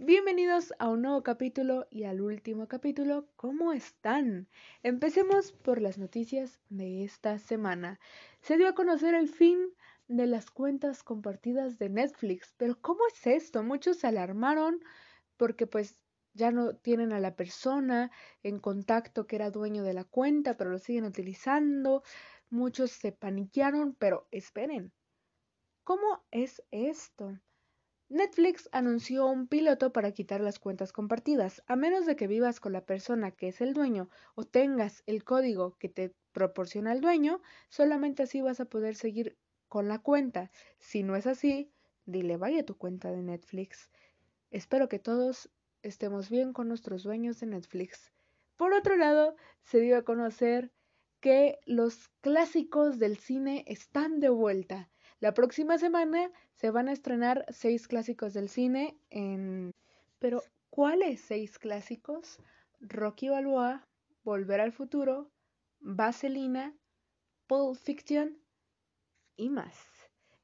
Bienvenidos a un nuevo capítulo y al último capítulo. ¿Cómo están? Empecemos por las noticias de esta semana. Se dio a conocer el fin de las cuentas compartidas de Netflix. Pero ¿cómo es esto? Muchos se alarmaron porque pues ya no tienen a la persona en contacto que era dueño de la cuenta, pero lo siguen utilizando. Muchos se paniquearon, pero esperen. ¿Cómo es esto? Netflix anunció un piloto para quitar las cuentas compartidas, a menos de que vivas con la persona que es el dueño o tengas el código que te proporciona el dueño, solamente así vas a poder seguir con la cuenta. Si no es así, dile vaya tu cuenta de Netflix. Espero que todos estemos bien con nuestros dueños de Netflix. Por otro lado, se dio a conocer que los clásicos del cine están de vuelta. La próxima semana se van a estrenar seis clásicos del cine en... Pero, ¿cuáles seis clásicos? Rocky Balboa, Volver al Futuro, Vaselina, Pulp Fiction y más.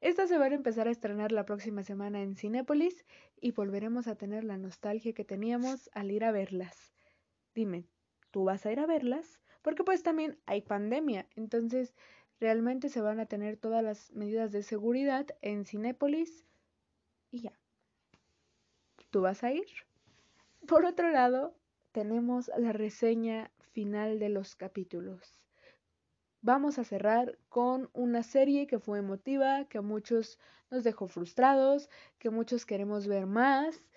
Estas se van a empezar a estrenar la próxima semana en Cinépolis y volveremos a tener la nostalgia que teníamos al ir a verlas. Dime, ¿tú vas a ir a verlas? Porque pues también hay pandemia, entonces Realmente se van a tener todas las medidas de seguridad en Cinépolis y ya. ¿Tú vas a ir? Por otro lado, tenemos la reseña final de los capítulos. Vamos a cerrar con una serie que fue emotiva, que a muchos nos dejó frustrados, que muchos queremos ver más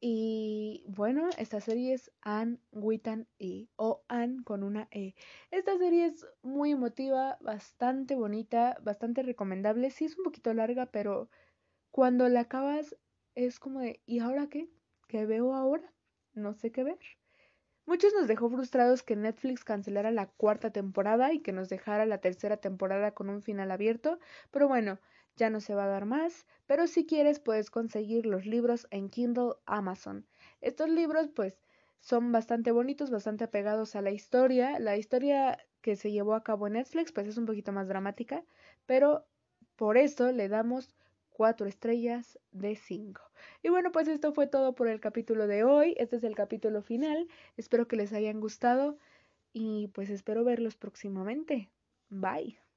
y bueno, esta serie es Anne Witan E o Anne con una E. Esta serie es muy emotiva, bastante bonita, bastante recomendable. Sí es un poquito larga, pero cuando la acabas es como de ¿y ahora qué? ¿Qué veo ahora? No sé qué ver. Muchos nos dejó frustrados que Netflix cancelara la cuarta temporada y que nos dejara la tercera temporada con un final abierto, pero bueno, ya no se va a dar más, pero si quieres puedes conseguir los libros en Kindle Amazon. Estos libros pues son bastante bonitos, bastante apegados a la historia. La historia que se llevó a cabo en Netflix pues es un poquito más dramática, pero por eso le damos cuatro estrellas de cinco. Y bueno, pues esto fue todo por el capítulo de hoy. Este es el capítulo final. Espero que les hayan gustado y pues espero verlos próximamente. Bye.